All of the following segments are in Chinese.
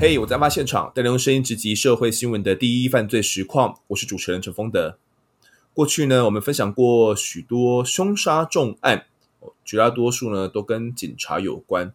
嘿我在案发现场，带您用声音直击社会新闻的第一犯罪实况。我是主持人陈丰德。过去呢，我们分享过许多凶杀重案，绝大多数呢都跟警察有关。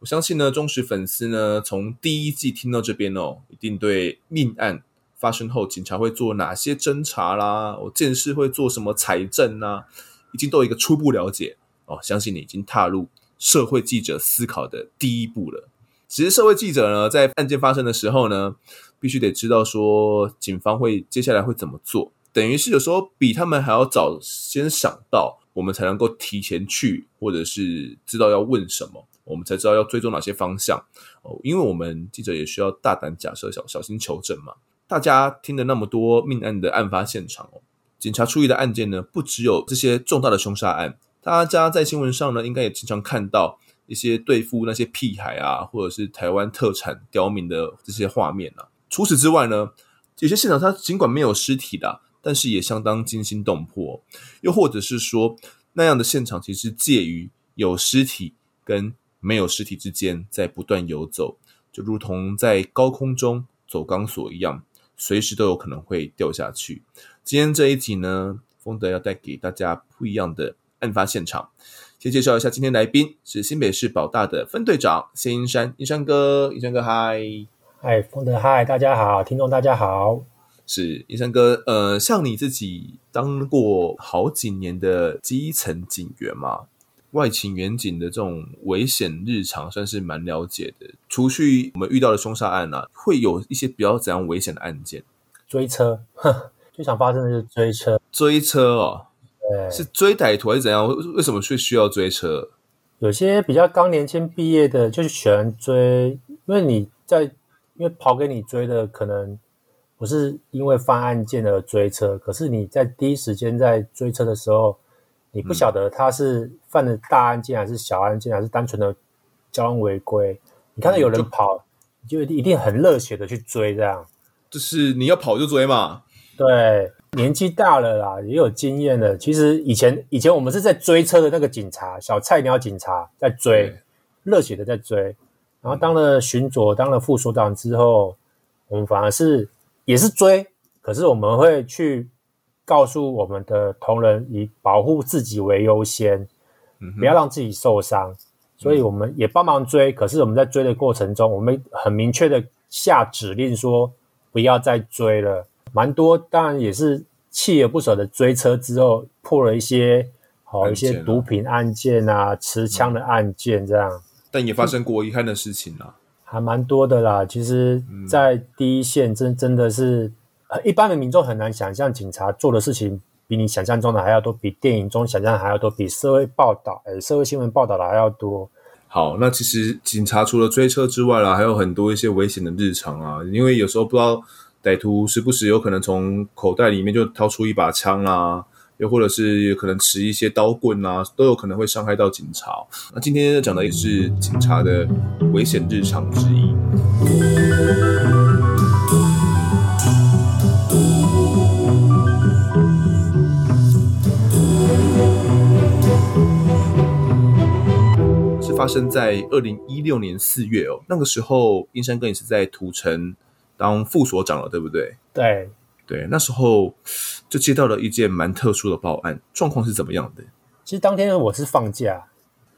我相信呢，忠实粉丝呢，从第一季听到这边哦，一定对命案发生后警察会做哪些侦查啦，我见识会做什么采证呐，已经都有一个初步了解哦。相信你已经踏入社会记者思考的第一步了。其实社会记者呢，在案件发生的时候呢，必须得知道说警方会接下来会怎么做，等于是有时候比他们还要早先想到，我们才能够提前去，或者是知道要问什么，我们才知道要追踪哪些方向哦。因为我们记者也需要大胆假设，小小心求证嘛。大家听了那么多命案的案发现场哦，警察处理的案件呢，不只有这些重大的凶杀案，大家在新闻上呢，应该也经常看到。一些对付那些屁孩啊，或者是台湾特产刁民的这些画面啊。除此之外呢，有些现场它尽管没有尸体的，但是也相当惊心动魄。又或者是说，那样的现场其实介于有尸体跟没有尸体之间，在不断游走，就如同在高空中走钢索一样，随时都有可能会掉下去。今天这一集呢，丰德要带给大家不一样的案发现场。先介绍一下今天来宾，是新北市保大的分队长谢英山，英山哥，英山哥嗨，嗨，冯德嗨，大家好，听众大家好，是英山哥，呃，像你自己当过好几年的基层警员嘛，外勤员警的这种危险日常算是蛮了解的。除去我们遇到的凶杀案啊，会有一些比较怎样危险的案件？追车，最常发生的就是追车，追车哦。对是追歹徒还是怎样？为什么会需要追车？有些比较刚年轻毕业的，就是喜欢追，因为你在，因为跑给你追的可能不是因为犯案件而追车，可是你在第一时间在追车的时候，你不晓得他是犯了大案件还是小案件，还是单纯的交通违规。你看到有人跑，你就一定很热血的去追，这样。就是你要跑就追嘛。对。年纪大了啦，也有经验了。其实以前以前我们是在追车的那个警察，小菜鸟警察在追，热血的在追。然后当了巡佐，当了副所长之后，我们反而是也是追，可是我们会去告诉我们的同仁，以保护自己为优先，嗯、不要让自己受伤。所以我们也帮忙追，可是我们在追的过程中，我们很明确的下指令说，不要再追了。蛮多，当然也是锲而不舍的追车之后，破了一些好、哦、一些毒品案件啊、持枪的案件这样。但也发生过遗憾的事情啊，还蛮多的啦。其实，在第一线真真的是，一般的民众很难想象，警察做的事情比你想象中的还要多，比电影中想象的还要多，比社会报道、呃社会新闻报道的还要多。好，那其实警察除了追车之外啦，还有很多一些危险的日常啊，因为有时候不知道。歹徒时不时有可能从口袋里面就掏出一把枪啊，又或者是可能持一些刀棍啊，都有可能会伤害到警察。那今天讲的也是警察的危险日常之一。是发生在二零一六年四月哦，那个时候英山哥也是在土城。当副所长了，对不对？对对，那时候就接到了一件蛮特殊的报案，状况是怎么样的？其实当天我是放假，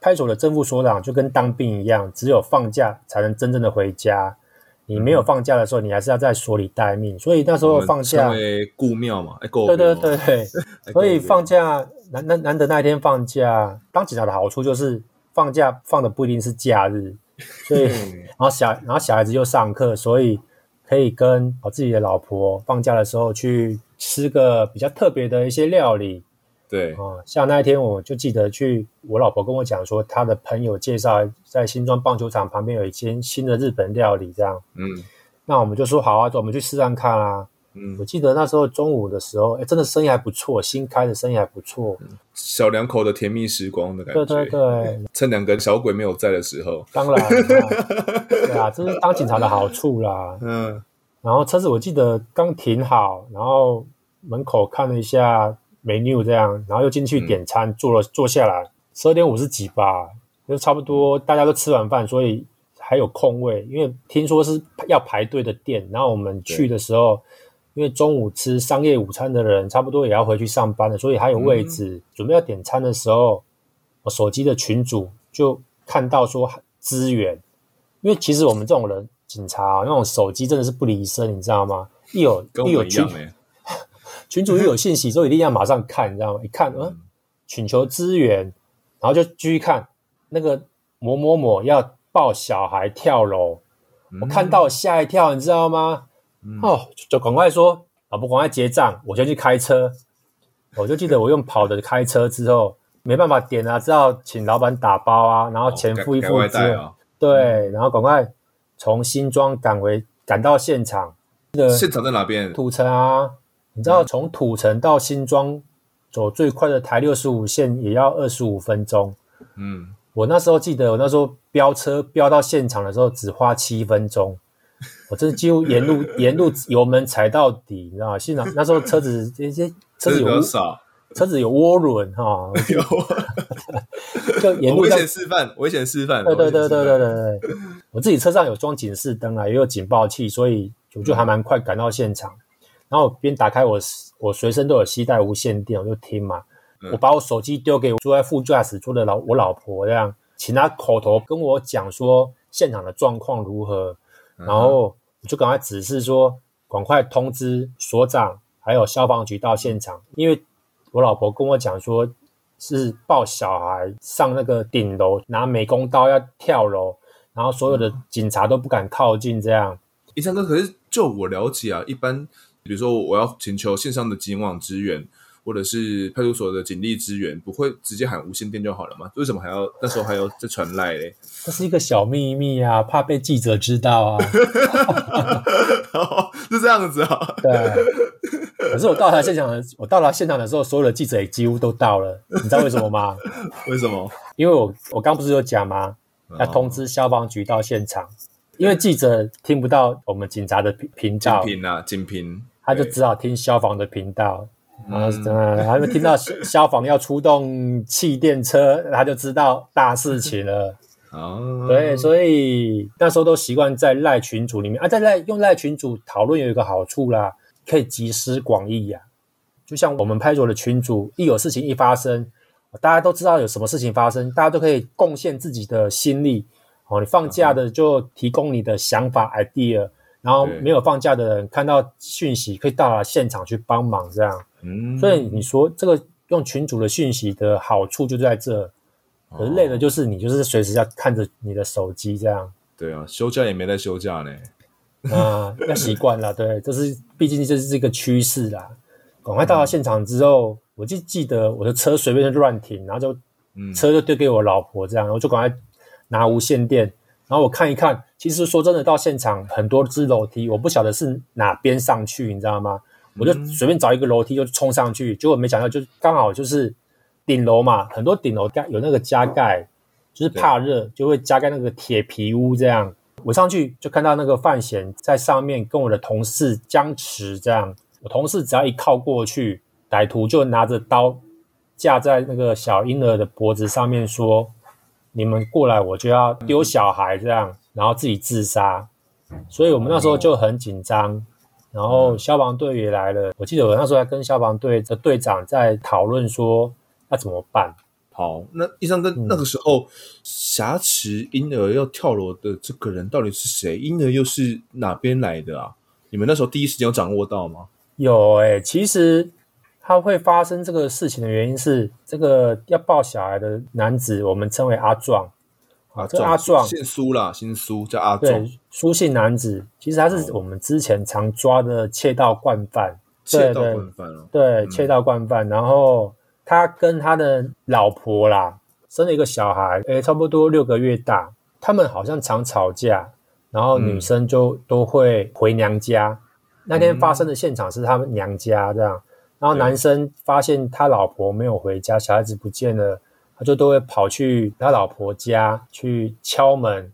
派出所的正副所长就跟当兵一样，只有放假才能真正的回家。你没有放假的时候，你还是要在所里待命。所以那时候放假，因为顾庙嘛，哎，对对对对，所以放假难难难得那一天放假，当警察的好处就是放假放的不一定是假日，所以然后小然后小孩子又上课，所以。可以跟我自己的老婆放假的时候去吃个比较特别的一些料理，对。啊，像那一天我就记得去，我老婆跟我讲说，她的朋友介绍在新庄棒球场旁边有一间新的日本料理，这样，嗯，那我们就说好啊，走，我们去试试看啊。嗯，我记得那时候中午的时候，哎，真的生意还不错，新开的生意还不错，小两口的甜蜜时光的感觉。对对对，趁两个小鬼没有在的时候。当然，对啊，这是当警察的好处啦。嗯，然后车子我记得刚停好，然后门口看了一下 menu 这样，然后又进去点餐，坐了坐下来，十二点五十几吧，就差不多大家都吃完饭，所以还有空位。因为听说是要排队的店，然后我们去的时候，因为中午吃商业午餐的人差不多也要回去上班了，所以还有位置。嗯、准备要点餐的时候，我手机的群主就看到说支援，因为其实我们这种人。警察、啊、那种手机真的是不离身，你知道吗？一有一,一有群 群主一有信息，就一定要马上看，你知道吗？一看，嗯，请求支援，然后就继续看那个某某某要抱小孩跳楼，嗯、我看到吓一跳，你知道吗？嗯、哦，就赶快说，老婆赶快结账，我先去开车。我就记得我用跑的开车之后，没办法点啊，只好请老板打包啊，然后钱付一付之后，哦、对，然后赶快。从新庄赶回赶到现场，现场在哪边？土城啊，你知道从土城到新庄走最快的台六十五线也要二十五分钟。嗯，我那时候记得，我那时候飙车飙到现场的时候只花七分钟，我真的几乎沿路 沿路油门踩到底，你知道吗？现场那时候车子这些车子有少。车子有涡轮哈，有，就沿路危险示范，危险示范。对对对对对对对，我自己车上有装警示灯啊，也有警报器，所以我就还蛮快赶到现场。然后边打开我我随身都有携带无线电，我就听嘛。我把我手机丢给坐在副驾驶座的老我老婆，这样请她口头跟我讲说现场的状况如何，然后我就赶快指示说赶快通知所长还有消防局到现场，因为。我老婆跟我讲说，是抱小孩上那个顶楼，拿美工刀要跳楼，然后所有的警察都不敢靠近。这样，一山哥，可是就我了解啊，一般比如说我要请求线上的警网支援，或者是派出所的警力支援，不会直接喊无线电就好了吗？为什么还要那时候还要再传赖嘞？这是一个小秘密啊，怕被记者知道啊。是这样子啊？对。可是我到达现场的，我到达现场的时候，所有的记者也几乎都到了。你知道为什么吗？为什么？因为我我刚不是有讲吗？要通知消防局到现场，因为记者听不到我们警察的频频道，警频啊，警频，他就只好听消防的频道。然后嗯，还没听到消防要出动气垫车，他就知道大事情了。哦，对，所以那时候都习惯在赖群组里面啊，在赖用赖群组讨论有一个好处啦。可以集思广益呀，就像我们派出所的群组，一有事情一发生，大家都知道有什么事情发生，大家都可以贡献自己的心力。哦，你放假的就提供你的想法 idea，然后没有放假的人看到讯息可以到达现场去帮忙，这样。嗯，所以你说这个用群主的讯息的好处就在这，可是累的就是你就是随时要看着你的手机这样。对啊，休假也没在休假呢。啊，要习惯了，对，这是毕竟这是这个趋势啦。赶快到了现场之后，我就记得我的车随便就乱停，然后就车就丢给我老婆这样，我就赶快拿无线电，然后我看一看。其实说真的，到现场很多只楼梯，我不晓得是哪边上去，你知道吗？我就随便找一个楼梯就冲上去，结果没想到就刚好就是顶楼嘛，很多顶楼盖有那个加盖，就是怕热就会加盖那个铁皮屋这样。我上去就看到那个范闲在上面跟我的同事僵持，这样。我同事只要一靠过去，歹徒就拿着刀架在那个小婴儿的脖子上面，说：“你们过来，我就要丢小孩。”这样，然后自己自杀。所以我们那时候就很紧张，然后消防队也来了。我记得我那时候还跟消防队的队长在讨论说要怎么办。好，那医生哥那个时候挟持婴儿要跳楼的这个人到底是谁？婴儿又是哪边来的啊？你们那时候第一时间有掌握到吗？有诶、欸，其实他会发生这个事情的原因是，这个要抱小孩的男子，我们称为阿壮啊，这阿壮姓苏啦，姓苏叫阿壮，对，苏姓男子，其实他是我们之前常抓的窃盗惯犯，窃盗惯犯哦，对，窃盗惯犯，然后。他跟他的老婆啦，生了一个小孩，诶，差不多六个月大。他们好像常吵架，然后女生就都会回娘家。嗯、那天发生的现场是他们娘家这样，然后男生发现他老婆没有回家，小孩子不见了，他就都会跑去他老婆家去敲门，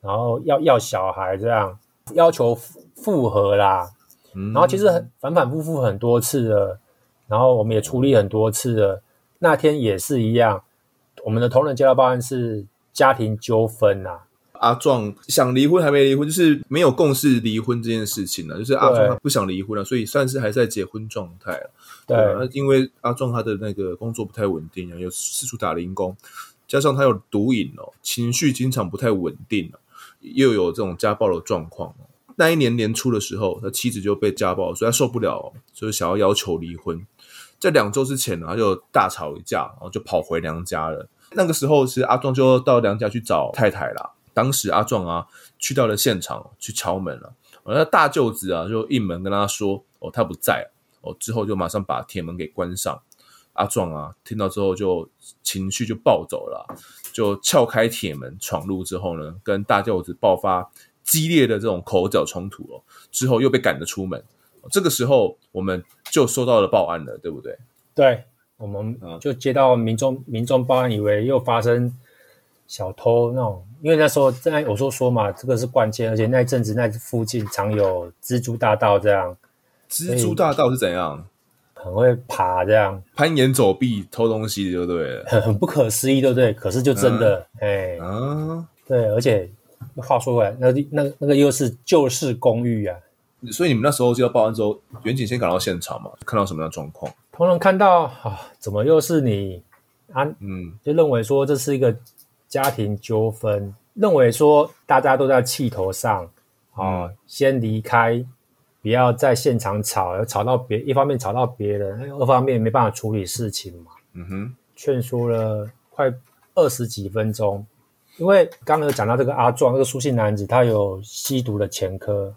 然后要要小孩这样，要求复合啦。然后其实很反反复复很多次了。然后我们也处理很多次了，那天也是一样，我们的同仁接到报案是家庭纠纷啊。阿壮想离婚还没离婚，就是没有共识离婚这件事情呢。就是阿壮他不想离婚了，所以算是还在结婚状态了。对，那，因为阿壮他的那个工作不太稳定啊，有四处打零工，加上他有毒瘾哦，情绪经常不太稳定，又有这种家暴的状况。那一年年初的时候，他妻子就被家暴，所以他受不了，所以想要要求离婚。在两周之前呢，他就大吵一架，然后就跑回娘家了。那个时候是阿壮就到娘家去找太太啦。当时阿壮啊去到了现场去敲门了，那大舅子啊就应门跟他说：“哦，他不在哦。”之后就马上把铁门给关上。阿壮啊听到之后就情绪就暴走了，就撬开铁门闯入之后呢，跟大舅子爆发激烈的这种口角冲突哦。之后又被赶了出门。这个时候我们就收到了报案了，对不对？对，我们就接到民众民众报案，以为又发生小偷那种。因为那时候在我说说嘛，这个是关键，而且那一阵子那附近常有蜘蛛大盗这样。蜘蛛大盗是怎样？很会爬这样，攀岩走壁偷东西，对不对？很很不可思议，对不对？可是就真的，哎、嗯，对，而且话说回来，那那那个又是旧式公寓啊，所以你们那时候就要报案之后，远景先赶到现场嘛，看到什么样的状况？同仁看到啊，怎么又是你啊？嗯，就认为说这是一个。家庭纠纷，认为说大家都在气头上，啊、嗯，先离开，不要在现场吵，吵到别一方面吵到别人，二方面没办法处理事情嘛。嗯哼，劝说了快二十几分钟，因为刚刚有讲到这个阿壮，这个书信男子，他有吸毒的前科，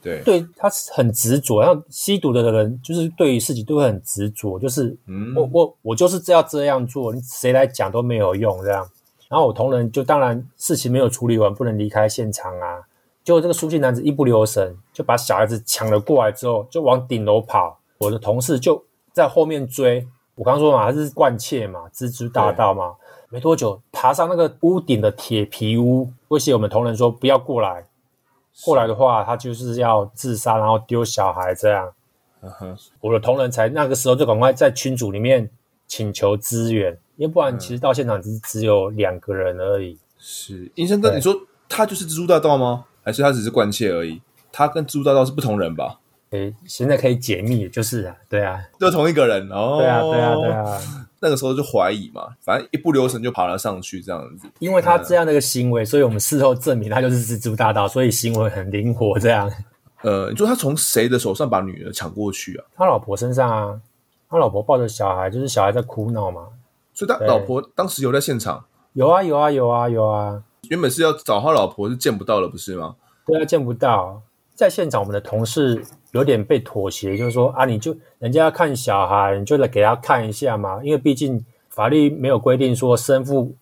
对，对，他很执着，然后吸毒的人就是对于事情都会很执着，就是、嗯、我我我就是要这样做，你谁来讲都没有用，这样。然后我同仁就当然事情没有处理完，不能离开现场啊。结果这个书记男子一不留神，就把小孩子抢了过来之后，就往顶楼跑。我的同事就在后面追。我刚刚说嘛，他是惯窃嘛，蜘蛛大盗嘛。没多久，爬上那个屋顶的铁皮屋，威胁我们同仁说不要过来。过来的话，他就是要自杀，然后丢小孩这样。Uh huh. 我的同仁才那个时候就赶快在群组里面请求支援。因为不然，其实到现场只只有两个人而已。是，英生哥，你说他就是蜘蛛大盗吗？还是他只是关切而已？他跟蜘蛛大盗是不同人吧？诶，现在可以解密，就是啊，对啊，就同一个人哦。对啊，对啊，对啊。那个时候就怀疑嘛，反正一不留神就爬了上去，这样子。因为他这样的一个行为，所以我们事后证明他就是蜘蛛大盗，所以行为很灵活，这样。呃，你说他从谁的手上把女儿抢过去啊？他老婆身上啊，他老婆抱着小孩，就是小孩在哭闹嘛。所以他老婆当时有在现场？有啊有啊有啊有啊！原本是要找他老婆，是见不到了，不是吗？对啊，见不到。在现场，我们的同事有点被妥协，就是说啊，你就人家要看小孩，你就来给他看一下嘛。因为毕竟法律没有规定说生父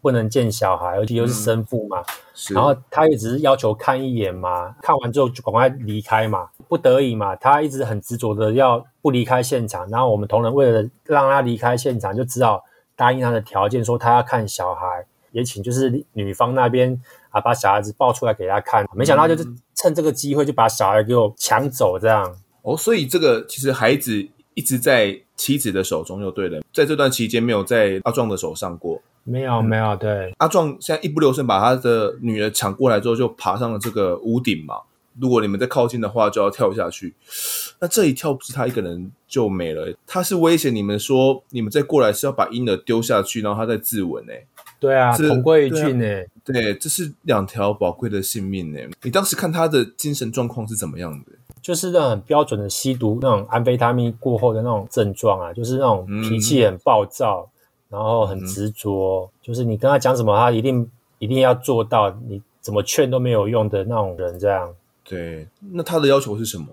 不能见小孩，而且又是生父嘛。嗯、然后他也只是要求看一眼嘛，看完之后就赶快离开嘛，不得已嘛，他一直很执着的要不离开现场。然后我们同仁为了让他离开现场，就只好。答应他的条件，说他要看小孩，也请就是女方那边啊把小孩子抱出来给他看。没想到就是趁这个机会就把小孩给我抢走，这样。哦，所以这个其实孩子一直在妻子的手中，就对了。在这段期间没有在阿壮的手上过，没有没有。对，阿壮现在一不留神把他的女儿抢过来之后，就爬上了这个屋顶嘛。如果你们再靠近的话，就要跳下去。那这一跳不是他一个人就没了，他是威胁你们说，你们再过来是要把婴儿丢下去，然后他再自刎呢？对啊，是同归于尽呢。对，这是两条宝贵的性命呢。你当时看他的精神状况是怎么样的？就是那种很标准的吸毒那种安非他命过后的那种症状啊，就是那种脾气很暴躁，嗯、然后很执着，嗯、就是你跟他讲什么，他一定一定要做到，你怎么劝都没有用的那种人，这样。对，那他的要求是什么？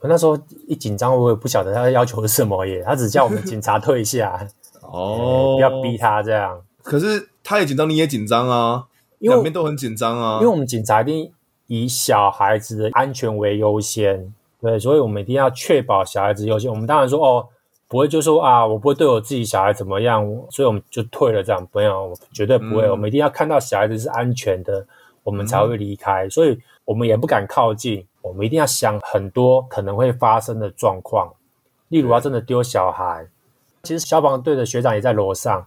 我那时候一紧张，我也不晓得他的要求是什么耶。他只叫我们警察退下，哦，不要逼他这样。可是他也紧张，你也紧张啊，因为两边都很紧张啊。因为我们警察一定以小孩子的安全为优先，对，所以我们一定要确保小孩子优先。我们当然说哦，不会就说啊，我不会对我自己小孩怎么样，所以我们就退了这样。不要，我绝对不会。嗯、我们一定要看到小孩子是安全的，我们才会离开。嗯、所以。我们也不敢靠近，我们一定要想很多可能会发生的状况，例如要真的丢小孩。其实消防队的学长也在楼上，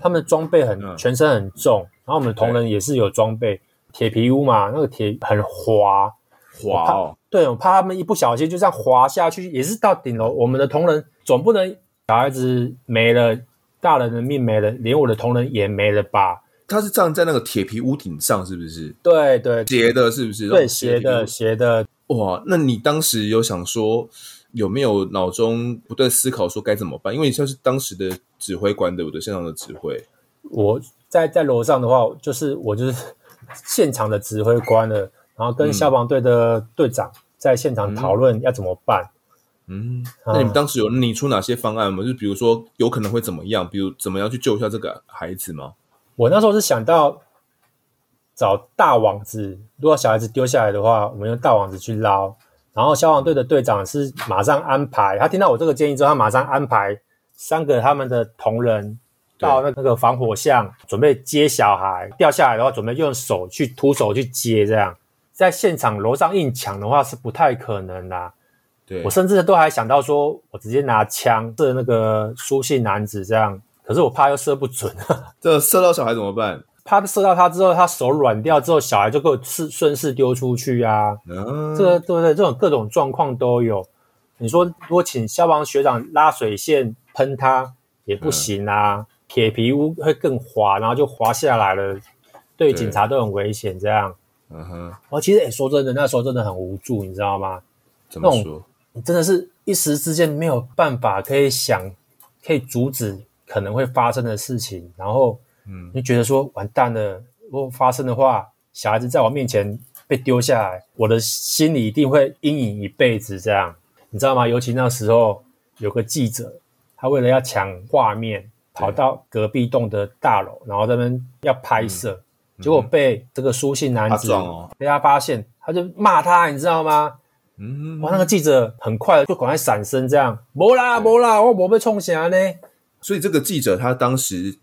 他们装备很、嗯、全身很重，然后我们同仁也是有装备，铁皮屋嘛，那个铁很滑，滑哦。对，我怕他们一不小心就这样滑下去，也是到顶楼。我们的同仁总不能小孩子没了，大人的命没了，连我的同仁也没了吧？他是站在那个铁皮屋顶上，是不是？对对，斜的，是不是？对，斜的斜的。哇，那你当时有想说，有没有脑中不断思考说该怎么办？因为你像是当时的指挥官，对不对？现场的指挥。我在在楼上的话，就是我就是现场的指挥官了，然后跟消防队的队长在现场讨论要怎么办。嗯，那你们当时有拟出哪些方案吗？就比如说有可能会怎么样？比如怎么样去救一下这个孩子吗？我那时候是想到。找大网子，如果小孩子丢下来的话，我们用大网子去捞。然后消防队的队长是马上安排，他听到我这个建议之后，他马上安排三个他们的同仁到那个防火巷，准备接小孩掉下来的话，准备用手去徒手去接。这样在现场楼上硬抢的话是不太可能的。对，我甚至都还想到说，我直接拿枪射那个苏姓男子这样，可是我怕又射不准。这射到小孩怎么办？怕射到他之后，他手软掉之后，小孩就给我顺顺势丢出去啊！嗯、这个对不对？这种各种状况都有。你说如果请消防学长拉水线喷他也不行啊，嗯、铁皮屋会更滑，然后就滑下来了，对警察都很危险。这样，嗯哼。我其实也说真的，那时候真的很无助，你知道吗？怎么说？你真的是一时之间没有办法可以想，可以阻止可能会发生的事情，然后。嗯，你觉得说完蛋了，如果发生的话，小孩子在我面前被丢下来，我的心里一定会阴影一辈子。这样，你知道吗？尤其那时候有个记者，他为了要抢画面，跑到隔壁栋的大楼，然后在那边要拍摄，嗯、结果被这个书信男子被他发现，他就骂他，你知道吗？嗯，哇，那个记者很快就赶快闪身，这样，没啦没啦，我没被冲下呢。所以这个记者他当时。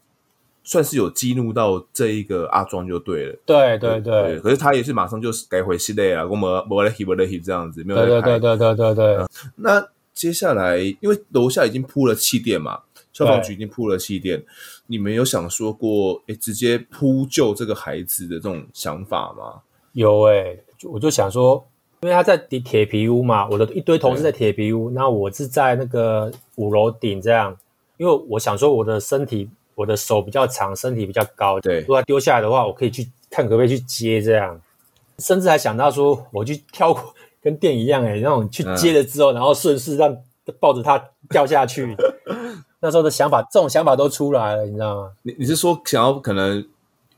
算是有激怒到这一个阿庄就对了，对对对，对。可是他也是马上就改回系列了，我们我来 hit 我来 hit 这样子，没有对对对对对对、嗯。那接下来，因为楼下已经铺了气垫嘛，消防局已经铺了气垫，你们有想说过，诶，直接扑救这个孩子的这种想法吗？有诶、欸，我就想说，因为他在铁铁皮屋嘛，我的一堆同事在铁皮屋，那我是在那个五楼顶这样，因为我想说我的身体。我的手比较长，身体比较高，对，如果他丢下来的话，我可以去看可不可以去接这样，甚至还想到说，我去跳过跟电影一样，诶那种去接了之后，嗯、然后顺势让抱着它掉下去。那时候的想法，这种想法都出来了，你知道吗？你你是说想要可能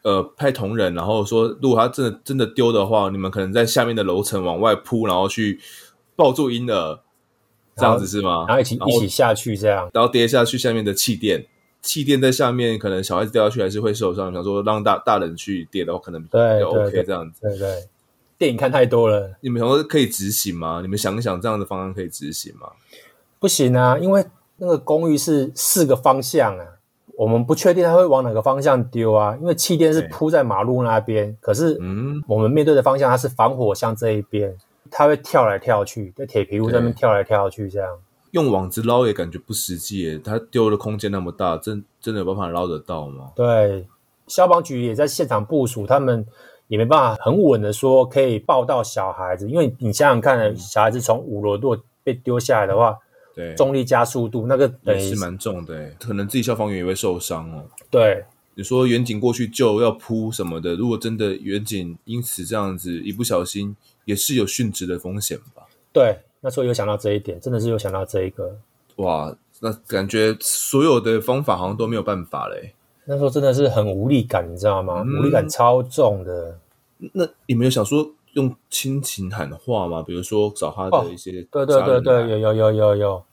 呃派同仁，然后说如果他真的真的丢的话，你们可能在下面的楼层往外扑，然后去抱住婴儿，这样子是吗？然后一起一起下去这样，然后跌下去下面的气垫。气垫在下面，可能小孩子掉下去还是会受伤。想说让大大人去跌的话，可能比较 OK 这样子。对对，对，电影看太多了。你们想说可以执行吗？你们想一想这样的方案可以执行吗？不行啊，因为那个公寓是四个方向啊，我们不确定它会往哪个方向丢啊。因为气垫是铺在马路那边，可是嗯，我们面对的方向它是防火巷这一边，它会跳来跳去，在铁皮屋上面跳来跳去这样。用网子捞也感觉不实际耶，它丢的空间那么大，真真的有办法捞得到吗？对，消防局也在现场部署，他们也没办法很稳的说可以抱到小孩子，因为你想想看，嗯、小孩子从五楼如果被丢下来的话，对，重力加速度那个也是蛮重的，可能自己消防员也会受伤哦。对，你说远景过去救要扑什么的，如果真的远景因此这样子一不小心，也是有殉职的风险吧？对。那时候有想到这一点，真的是有想到这一个。哇，那感觉所有的方法好像都没有办法嘞。那时候真的是很无力感，你知道吗？嗯、无力感超重的。那你没有想说用亲情喊话吗？比如说找他的一些、哦、对对对对，有有有有有，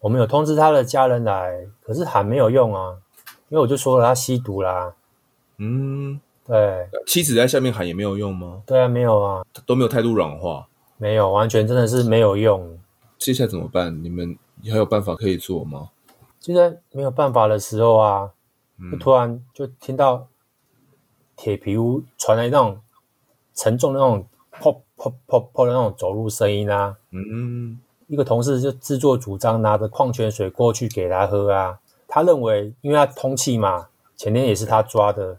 我们有通知他的家人来，可是喊没有用啊，因为我就说了他吸毒啦。嗯，对。妻子在下面喊也没有用吗？对啊，没有啊，都没有态度软化。没有，完全真的是没有用。接下来怎么办？你们还有办法可以做吗？就在没有办法的时候啊，就突然就听到铁皮屋传来那种沉重的那种砰砰砰砰的那种走路声音啊。嗯，一个同事就自作主张拿着矿泉水过去给他喝啊。他认为，因为他通气嘛，前天也是他抓的，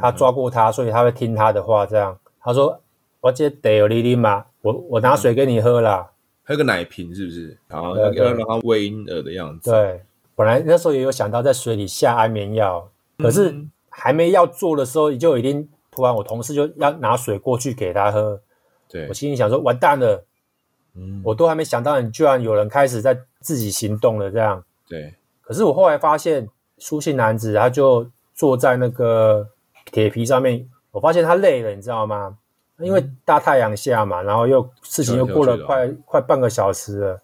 他抓过他，所以他会听他的话。这样，他说：“我这得有哩哩嘛，我我拿水给你喝啦。”还有个奶瓶，是不是？然后要让他喂婴儿的样子。对，本来那时候也有想到在水里下安眠药，可是还没要做的时候，就已经突然我同事就要拿水过去给他喝。对，我心里想说：“完蛋了。”嗯，我都还没想到，你居然有人开始在自己行动了，这样。对。可是我后来发现，苏姓男子他就坐在那个铁皮上面，我发现他累了，你知道吗？因为大太阳下嘛，然后又事情又过了快快半个小时了，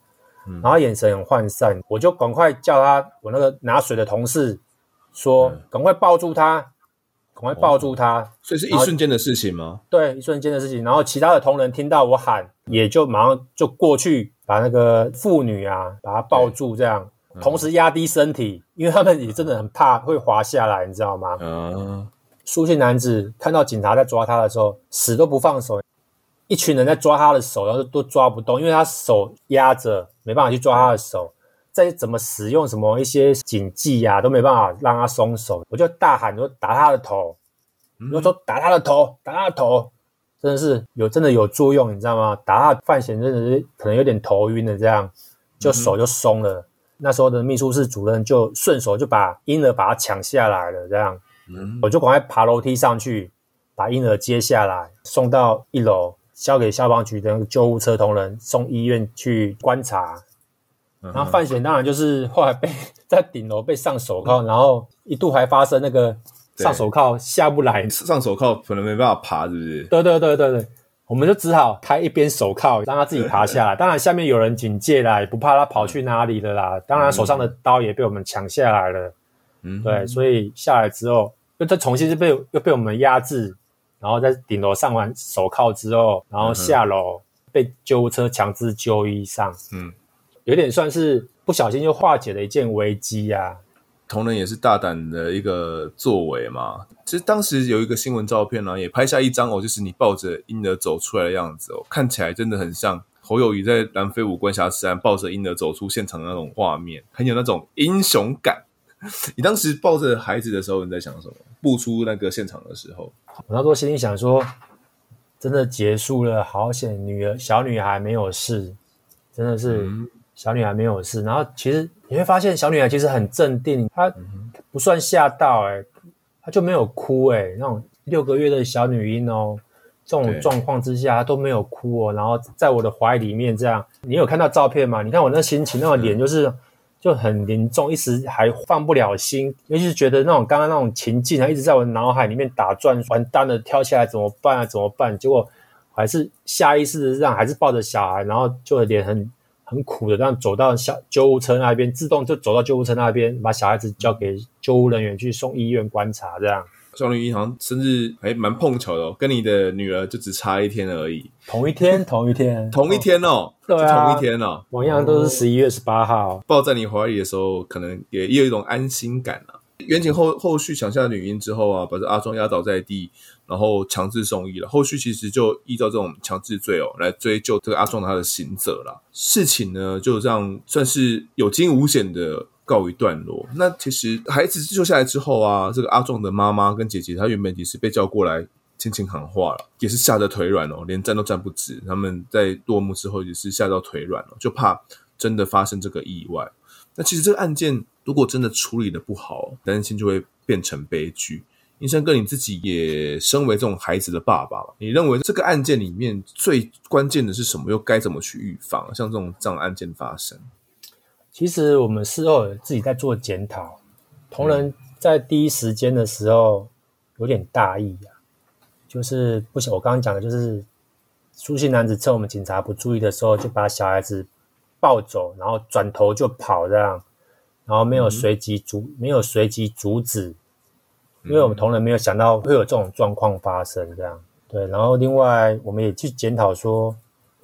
然后眼神很涣散，我就赶快叫他，我那个拿水的同事说：“赶快抱住他，赶快抱住他。”所以是一瞬间的事情吗？对，一瞬间的事情。然后其他的同仁听到我喊，也就马上就过去把那个妇女啊，把她抱住，这样同时压低身体，因为他们也真的很怕会滑下来，你知道吗？嗯。苏姓男子看到警察在抓他的时候，死都不放手。一群人在抓他的手，然后都抓不动，因为他手压着，没办法去抓他的手。再怎么使用什么一些警技呀、啊，都没办法让他松手。我就大喊说：“打他的头！”我说：“打他的头，打他的头！”真的是有真的有作用，你知道吗？打他范闲真的是可能有点头晕的，这样就手就松了。那时候的秘书室主任就顺手就把婴儿把他抢下来了，这样。嗯，我就赶快爬楼梯上去，把婴儿接下来送到一楼，交给消防局的救护车同仁送医院去观察。然后范闲当然就是后来被在顶楼被上手铐，然后一度还发生那个上手铐下不来，上手铐可能没办法爬，是不是？对对对对对，我们就只好开一边手铐让他自己爬下来。当然下面有人警戒啦，也不怕他跑去哪里了啦。当然手上的刀也被我们抢下来了。嗯，对，所以下来之后，又再重新就被又被我们压制，然后在顶楼上完手铐之后，然后下楼被救护车强制就医上。嗯，有点算是不小心就化解了一件危机啊。同仁也是大胆的一个作为嘛。其实当时有一个新闻照片呢、啊，也拍下一张哦，就是你抱着婴儿走出来的样子哦，看起来真的很像侯友宜在南非五关辖治安抱着婴儿走出现场的那种画面，很有那种英雄感。你当时抱着孩子的时候，你在想什么？步出那个现场的时候，我那时候心里想说，真的结束了，好险，女儿小女孩没有事，真的是小女孩没有事。然后其实你会发现，小女孩其实很镇定，她不算吓到、欸，诶她就没有哭、欸，诶那种六个月的小女婴哦，这种状况之下她都没有哭哦，然后在我的怀里面这样，你有看到照片吗？你看我那心情，那个脸就是。就很凝重，一时还放不了心，尤其是觉得那种刚刚那种情境啊，一直在我脑海里面打转，完蛋了，跳起来怎么办啊？怎么办？结果还是下意识的这样，还是抱着小孩，然后就脸很很苦的这样走到小救护车那边，自动就走到救护车那边，把小孩子交给救护人员去送医院观察，这样。小女婴好像生日还蛮碰巧的哦，跟你的女儿就只差一天而已。同一天，同一天，同一天哦，对啊，同一天哦，同样都是十一月十八号。抱在你怀里的时候，可能也也有一种安心感啊。远景后后续抢下女婴之后啊，把这阿壮压倒在地，然后强制送医了。后续其实就依照这种强制罪哦来追究这个阿壮他的刑责了。事情呢就这样算是有惊无险的。告一段落。那其实孩子救下来之后啊，这个阿壮的妈妈跟姐姐，她原本也是被叫过来轻轻喊话了，也是吓得腿软哦，连站都站不直。他们在落幕之后也是吓到腿软了，就怕真的发生这个意外。那其实这个案件如果真的处理得不好，担心就会变成悲剧。医生哥，你自己也身为这种孩子的爸爸，你认为这个案件里面最关键的是什么？又该怎么去预防像这种这样案件发生？其实我们事后自己在做检讨，同仁在第一时间的时候有点大意啊，就是不想我刚刚讲的，就是苏姓男子趁我们警察不注意的时候，就把小孩子抱走，然后转头就跑这样，然后没有随即阻，没有随即阻止，因为我们同仁没有想到会有这种状况发生这样。对，然后另外我们也去检讨说，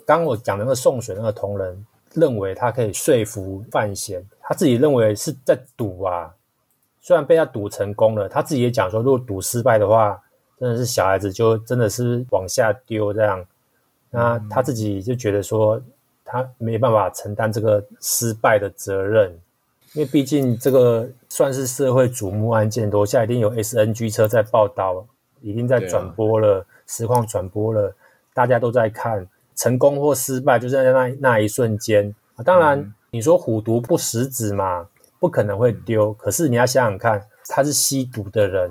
刚刚我讲的那个送水那个同仁。认为他可以说服范闲，他自己认为是在赌啊。虽然被他赌成功了，他自己也讲说，如果赌失败的话，真的是小孩子就真的是往下丢这样。那他自己就觉得说，他没办法承担这个失败的责任。因为毕竟这个算是社会瞩目案件，楼下一定有 SNG 车在报道，已经在转播了，啊、实况转播了，大家都在看，成功或失败就在那那一瞬间。啊、当然，嗯、你说虎毒不食子嘛，不可能会丢。嗯、可是你要想想看，他是吸毒的人，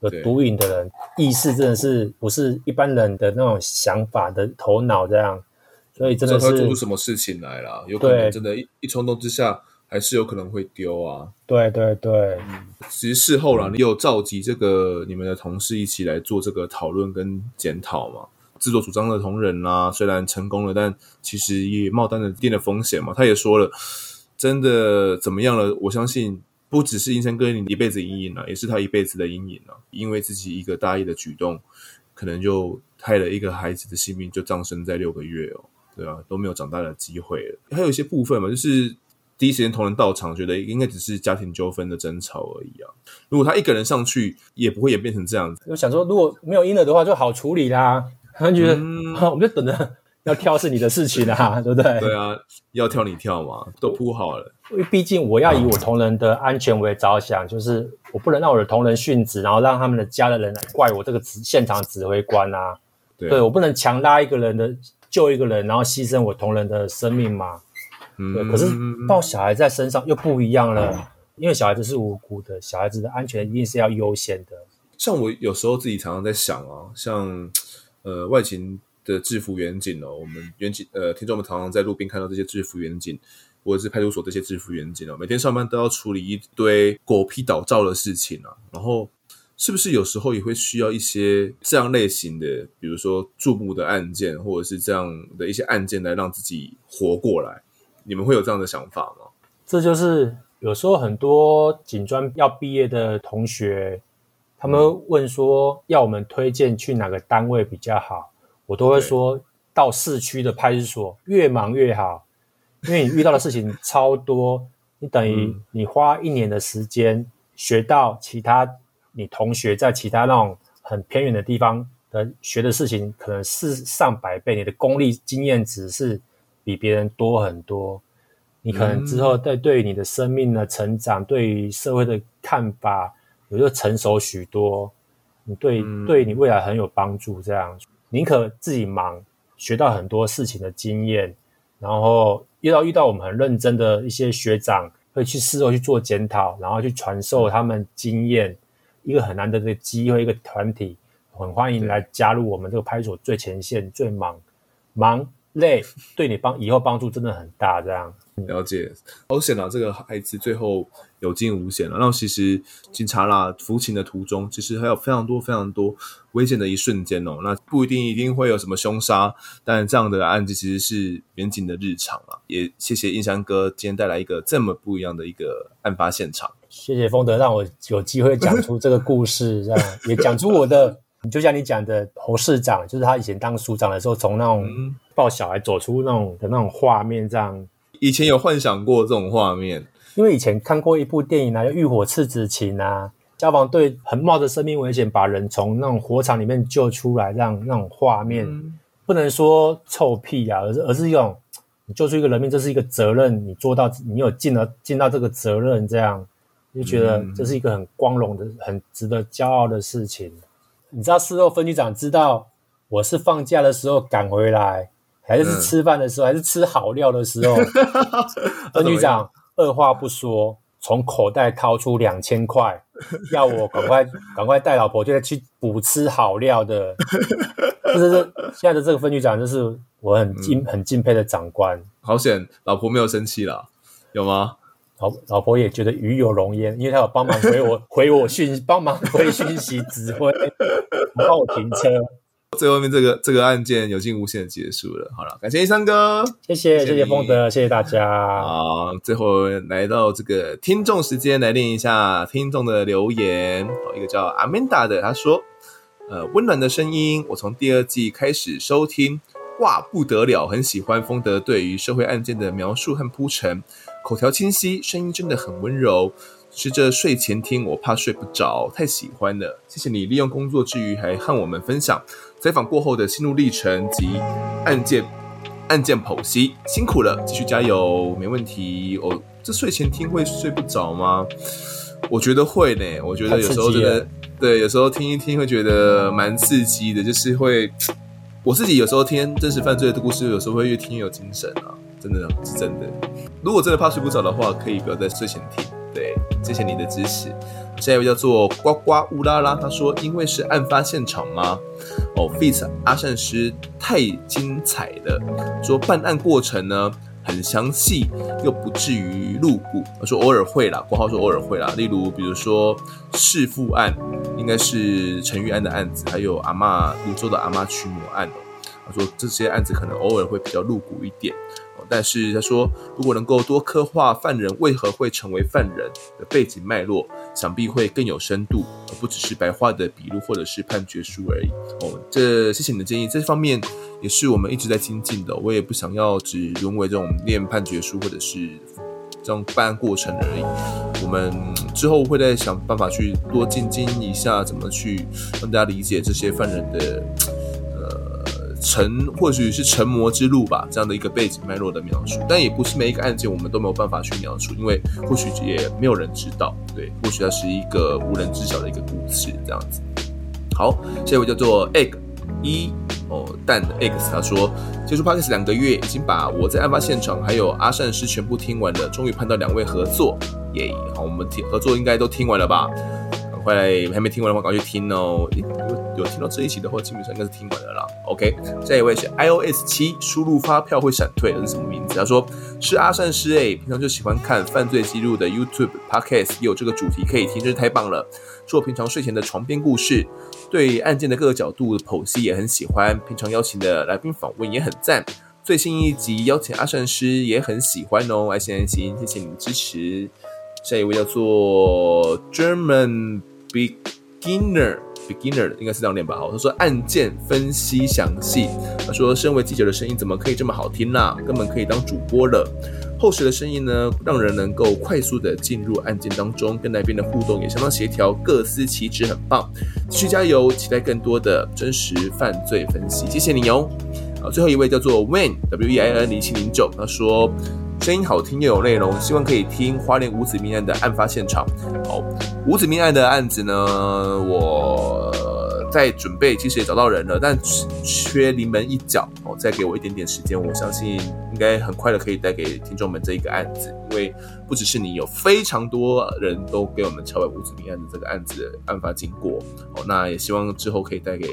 有毒瘾的人，意识真的是不是一般人的那种想法的头脑这样，所以真的是做出什么事情来了，有可能真的一，一一冲动之下。还是有可能会丢啊！对对对，嗯，其实事后啦，你有召集这个你们的同事一起来做这个讨论跟检讨嘛？自作主张的同仁啦，虽然成功了，但其实也冒担了一定的风险嘛。他也说了，真的怎么样了？我相信不只是英山哥你一辈子阴影了，也是他一辈子的阴影了。因为自己一个大意的举动，可能就害了一个孩子的性命，就葬身在六个月哦，对啊，都没有长大的机会了。还有一些部分嘛，就是。第一时间同仁到场，觉得应该只是家庭纠纷的争吵而已啊。如果他一个人上去，也不会演变成这样子。就想说，如果没有婴儿的话，就好处理啦。他觉得，嗯、我们就等着要跳是你的事情啊，对不对？对啊，要跳你跳嘛，都铺好了。因为毕竟我要以我同仁的安全为着想，就是我不能让我的同仁殉职，然后让他们的家的人来怪我这个指现场指挥官啊。对，对，我不能强拉一个人的救一个人，然后牺牲我同仁的生命嘛。对，可是抱小孩在身上又不一样了，嗯、因为小孩子是无辜的，小孩子的安全一定是要优先的。像我有时候自己常常在想啊，像呃外勤的制服远景哦，我们远景呃听众们常常在路边看到这些制服远景，或者是派出所这些制服远景哦，每天上班都要处理一堆狗屁倒灶的事情啊，然后是不是有时候也会需要一些这样类型的，比如说注目的案件，或者是这样的一些案件来让自己活过来？你们会有这样的想法吗？这就是有时候很多警专要毕业的同学，他们问说要我们推荐去哪个单位比较好，我都会说到市区的派出所，越忙越好，因为你遇到的事情超多，你等于你花一年的时间学到其他你同学在其他那种很偏远的地方的学的事情，可能是上百倍，你的功力经验值是。比别人多很多，你可能之后在对于你的生命的成长，嗯、对于社会的看法，也就成熟许多。你对、嗯、对你未来很有帮助。这样宁可自己忙，学到很多事情的经验，然后遇到遇到我们很认真的一些学长，会去事后去做检讨，然后去传授他们经验。嗯、一个很难得的机会，一个团体很欢迎来加入我们这个派出所最前线，最忙忙。累对你帮以后帮助真的很大，这样了解。好险啊，这个孩子最后有惊无险了。那其实警察啦，服刑的途中，其实还有非常多非常多危险的一瞬间哦。那不一定一定会有什么凶杀，但这样的案子其实是民警的日常啊。也谢谢印山哥今天带来一个这么不一样的一个案发现场。谢谢丰德，让我有机会讲出这个故事，这样也讲出我的。就像你讲的，侯市长就是他以前当署长的时候，从那种抱小孩走出那种的那种画面，这样。以前有幻想过这种画面，因为以前看过一部电影啊，叫《浴火赤子情》啊，消防队很冒着生命危险把人从那种火场里面救出来，这样那种画面，嗯、不能说臭屁啊，而是而是一种你救出一个人命，这是一个责任，你做到，你有尽了尽到这个责任，这样就觉得这是一个很光荣的、很值得骄傲的事情。你知道事后分局长知道我是放假的时候赶回来，还是吃饭的时候，嗯、还是吃好料的时候？分局长二话不说，从口袋掏出两千块，要我赶快 赶快带老婆就去补吃好料的。就是现在的这个分局长，就是我很敬、嗯、很敬佩的长官。好险，老婆没有生气啦，有吗？老老婆也觉得与有容焉，因为他有帮忙回我 回我讯，帮忙回讯息指挥，帮我停车。最后面这个这个案件有惊无险的结束了。好了，感谢英山哥，谢谢谢谢丰德，谢谢大家。好，最后来到这个听众时间，来念一下听众的留言。一个叫 Amanda 的，他说：“呃，温暖的声音，我从第二季开始收听，哇，不得了，很喜欢丰德对于社会案件的描述和铺陈。”口条清晰，声音真的很温柔。吃着睡前听，我怕睡不着，太喜欢了。谢谢你利用工作之余还和我们分享采访过后的心路历程及案件案件剖析，辛苦了，继续加油，没问题。哦这睡前听会睡不着吗？我觉得会呢。我觉得有时候真的，对，有时候听一听会觉得蛮刺激的，就是会。我自己有时候听真实犯罪的故事，有时候会越听越有精神啊，真的是真的。如果真的怕睡不着的话，可以不要在睡前听。对，谢谢你的支持。下一位叫做呱呱乌拉拉，他说：“因为是案发现场吗？”哦，feat. 阿善师太精彩了，说办案过程呢很详细，又不至于露骨。他说偶尔会啦，括号说偶尔会啦，例如比如说弑父案。应该是陈玉安的案子，还有阿嬷芦洲的阿嬷驱魔案哦。他说这些案子可能偶尔会比较露骨一点，但是他说如果能够多刻画犯人为何会成为犯人的背景脉络，想必会更有深度，而不只是白话的笔录或者是判决书而已。哦，这谢谢你的建议，这方面也是我们一直在精进的。我也不想要只沦为这种念判决书或者是。这种办案过程而已，我们之后会再想办法去多精进一下，怎么去让大家理解这些犯人的呃成或许是成魔之路吧，这样的一个背景脉络的描述。但也不是每一个案件我们都没有办法去描述，因为或许也没有人知道，对，或许它是一个无人知晓的一个故事，这样子。好，下一位叫做 egg 一。蛋 X 他说，接触 Podcast 两个月，已经把我在案发现场还有阿善师全部听完了，终于盼到两位合作，耶、好，我们听合作应该都听完了吧？赶快还没听完的话，赶快去听哦。有有听到这一期的话，基本上应该是听完了啦。OK，下一位是 iOS 七，输入发票会闪退，这是什么名字？他说是阿善师诶，平常就喜欢看犯罪记录的 YouTube Podcast，也有这个主题可以听，真是太棒了。做平常睡前的床边故事。对案件的各个角度剖析也很喜欢，平常邀请的来宾访问也很赞。最新一集邀请阿善师也很喜欢哦，爱心爱心，谢谢你的支持。下一位叫做 German Beginner Beginner，应该是这样念吧？好，他说案件分析详细。他说身为记者的声音怎么可以这么好听呢？根本可以当主播了。厚实的声音呢，让人能够快速的进入案件当中，跟来宾的互动也相当协调，各司其职，很棒。继续加油，期待更多的真实犯罪分析。谢谢你哦。好，最后一位叫做 Wayne W E I N 零七零九，他说声音好听又有内容，希望可以听花莲五子命案的案发现场。好，五子命案的案子呢，我。在准备，其实也找到人了，但缺临门一脚哦。再给我一点点时间，我相信应该很快的可以带给听众们这一个案子。因为不只是你，有非常多人都给我们敲碗五子命案的这个案子的案发经过哦。那也希望之后可以带给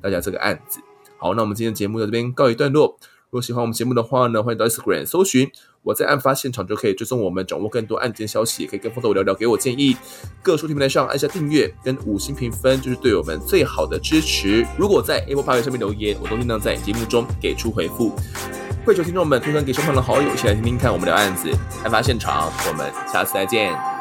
大家这个案子。好，那我们今天节目在这边告一段落。如果喜欢我们节目的话呢，欢迎到 Instagram 搜寻我在案发现场，就可以追踪我们，掌握更多案件消息，也可以跟风头聊聊，给我建议。各收听平台上按下订阅跟五星评分，就是对我们最好的支持。如果在 Apple Pay 上面留言，我都尽量在节目中给出回复。跪求听众们推荐给身旁的好友，一起来听听看我们的案子、案发现场。我们下次再见。